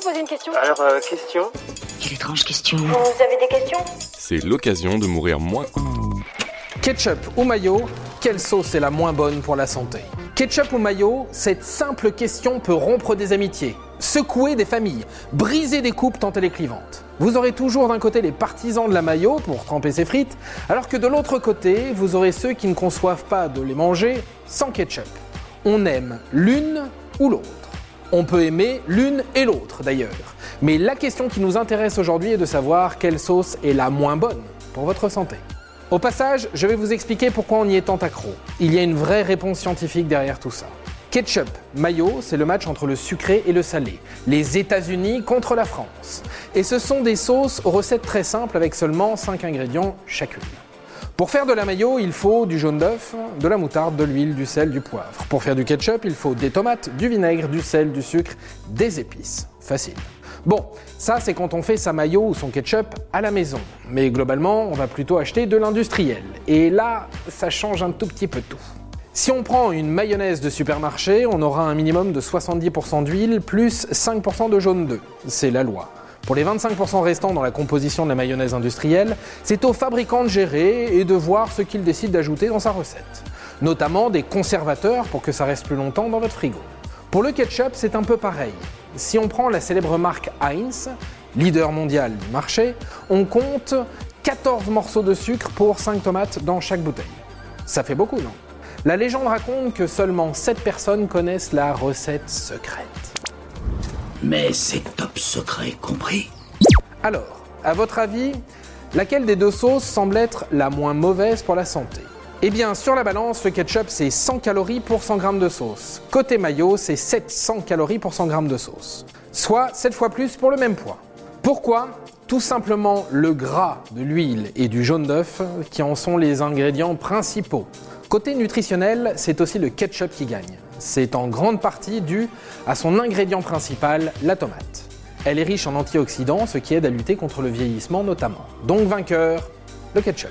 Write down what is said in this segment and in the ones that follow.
vous poser une question Alors, euh, question Quelle étrange question. Vous avez des questions? C'est l'occasion de mourir moins. Ketchup ou mayo, quelle sauce est la moins bonne pour la santé? Ketchup ou mayo, cette simple question peut rompre des amitiés, secouer des familles, briser des coupes tant elle est clivante. Vous aurez toujours d'un côté les partisans de la mayo pour tremper ses frites, alors que de l'autre côté, vous aurez ceux qui ne conçoivent pas de les manger sans ketchup. On aime l'une ou l'autre. On peut aimer l'une et l'autre d'ailleurs. Mais la question qui nous intéresse aujourd'hui est de savoir quelle sauce est la moins bonne pour votre santé. Au passage, je vais vous expliquer pourquoi on y est tant accro. Il y a une vraie réponse scientifique derrière tout ça. Ketchup, mayo, c'est le match entre le sucré et le salé. Les États-Unis contre la France. Et ce sont des sauces aux recettes très simples avec seulement 5 ingrédients chacune. Pour faire de la mayo, il faut du jaune d'œuf, de la moutarde, de l'huile, du sel, du poivre. Pour faire du ketchup, il faut des tomates, du vinaigre, du sel, du sucre, des épices. Facile. Bon, ça c'est quand on fait sa mayo ou son ketchup à la maison. Mais globalement, on va plutôt acheter de l'industriel. Et là, ça change un tout petit peu tout. Si on prend une mayonnaise de supermarché, on aura un minimum de 70% d'huile plus 5% de jaune d'œuf. C'est la loi. Pour les 25% restants dans la composition de la mayonnaise industrielle, c'est au fabricant de gérer et de voir ce qu'il décide d'ajouter dans sa recette. Notamment des conservateurs pour que ça reste plus longtemps dans votre frigo. Pour le ketchup, c'est un peu pareil. Si on prend la célèbre marque Heinz, leader mondial du marché, on compte 14 morceaux de sucre pour 5 tomates dans chaque bouteille. Ça fait beaucoup, non? La légende raconte que seulement 7 personnes connaissent la recette secrète. Mais c'est top secret compris. Alors, à votre avis, laquelle des deux sauces semble être la moins mauvaise pour la santé? Eh bien, sur la balance, le ketchup c'est 100 calories pour 100 g de sauce. Côté mayo, c'est 700 calories pour 100 g de sauce. Soit 7 fois plus pour le même poids. Pourquoi? Tout simplement le gras de l'huile et du jaune d'œuf qui en sont les ingrédients principaux. Côté nutritionnel, c'est aussi le ketchup qui gagne. C'est en grande partie dû à son ingrédient principal, la tomate. Elle est riche en antioxydants, ce qui aide à lutter contre le vieillissement notamment. Donc vainqueur, le ketchup.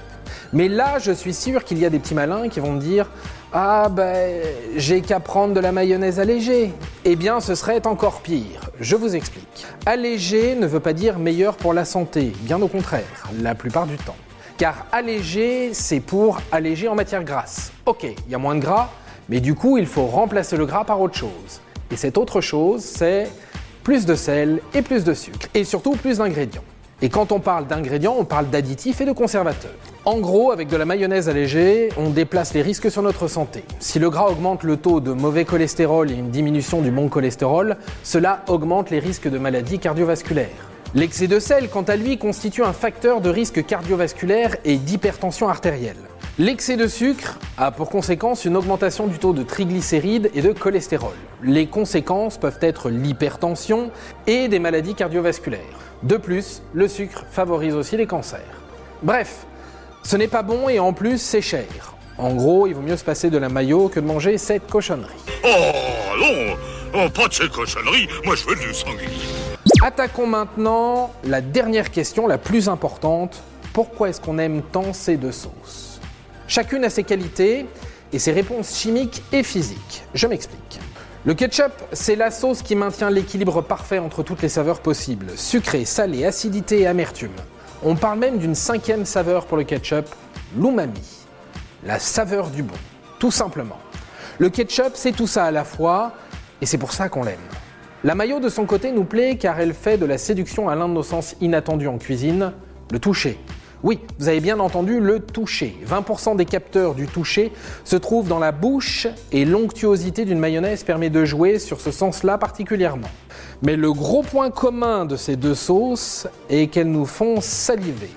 Mais là, je suis sûr qu'il y a des petits malins qui vont me dire Ah ben, j'ai qu'à prendre de la mayonnaise allégée. Eh bien, ce serait encore pire. Je vous explique. Allégé ne veut pas dire meilleur pour la santé, bien au contraire, la plupart du temps. Car allégé, c'est pour alléger en matière grasse. Ok, il y a moins de gras, mais du coup, il faut remplacer le gras par autre chose. Et cette autre chose, c'est plus de sel et plus de sucre. Et surtout plus d'ingrédients. Et quand on parle d'ingrédients, on parle d'additifs et de conservateurs. En gros, avec de la mayonnaise allégée, on déplace les risques sur notre santé. Si le gras augmente le taux de mauvais cholestérol et une diminution du bon cholestérol, cela augmente les risques de maladies cardiovasculaires. L'excès de sel, quant à lui, constitue un facteur de risque cardiovasculaire et d'hypertension artérielle. L'excès de sucre a pour conséquence une augmentation du taux de triglycérides et de cholestérol. Les conséquences peuvent être l'hypertension et des maladies cardiovasculaires. De plus, le sucre favorise aussi les cancers. Bref, ce n'est pas bon et en plus c'est cher. En gros, il vaut mieux se passer de la maillot que de manger cette cochonnerie. Oh non oh, Pas de ces cochonneries, moi je veux du sanglier. Attaquons maintenant la dernière question, la plus importante. Pourquoi est-ce qu'on aime tant ces deux sauces? Chacune a ses qualités et ses réponses chimiques et physiques. Je m'explique. Le ketchup, c'est la sauce qui maintient l'équilibre parfait entre toutes les saveurs possibles. Sucré, salé, acidité et amertume. On parle même d'une cinquième saveur pour le ketchup, l'umami. La saveur du bon, tout simplement. Le ketchup, c'est tout ça à la fois, et c'est pour ça qu'on l'aime. La maillot de son côté nous plaît car elle fait de la séduction à l'un de nos sens inattendus en cuisine, le toucher. Oui, vous avez bien entendu le toucher. 20% des capteurs du toucher se trouvent dans la bouche et l'onctuosité d'une mayonnaise permet de jouer sur ce sens-là particulièrement. Mais le gros point commun de ces deux sauces est qu'elles nous font saliver.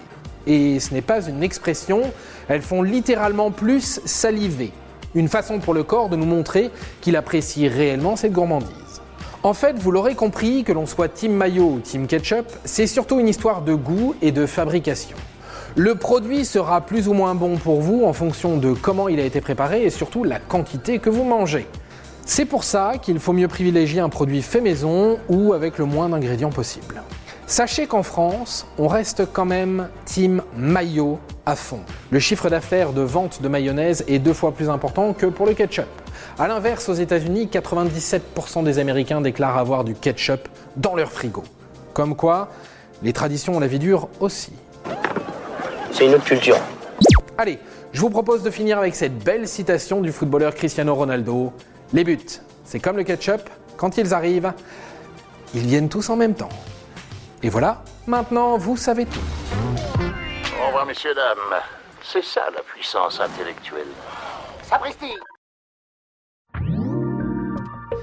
Et ce n'est pas une expression, elles font littéralement plus saliver. Une façon pour le corps de nous montrer qu'il apprécie réellement cette gourmandise. En fait, vous l'aurez compris, que l'on soit Team Mayo ou Team Ketchup, c'est surtout une histoire de goût et de fabrication. Le produit sera plus ou moins bon pour vous en fonction de comment il a été préparé et surtout la quantité que vous mangez. C'est pour ça qu'il faut mieux privilégier un produit fait maison ou avec le moins d'ingrédients possible. Sachez qu'en France, on reste quand même team maillot à fond. Le chiffre d'affaires de vente de mayonnaise est deux fois plus important que pour le ketchup. A l'inverse, aux États-Unis, 97% des Américains déclarent avoir du ketchup dans leur frigo. Comme quoi, les traditions ont la vie dure aussi. C'est une autre culture. Allez, je vous propose de finir avec cette belle citation du footballeur Cristiano Ronaldo. Les buts, c'est comme le ketchup, quand ils arrivent, ils viennent tous en même temps. Et voilà, maintenant vous savez tout. Au revoir, messieurs, dames. C'est ça la puissance intellectuelle. Sapristi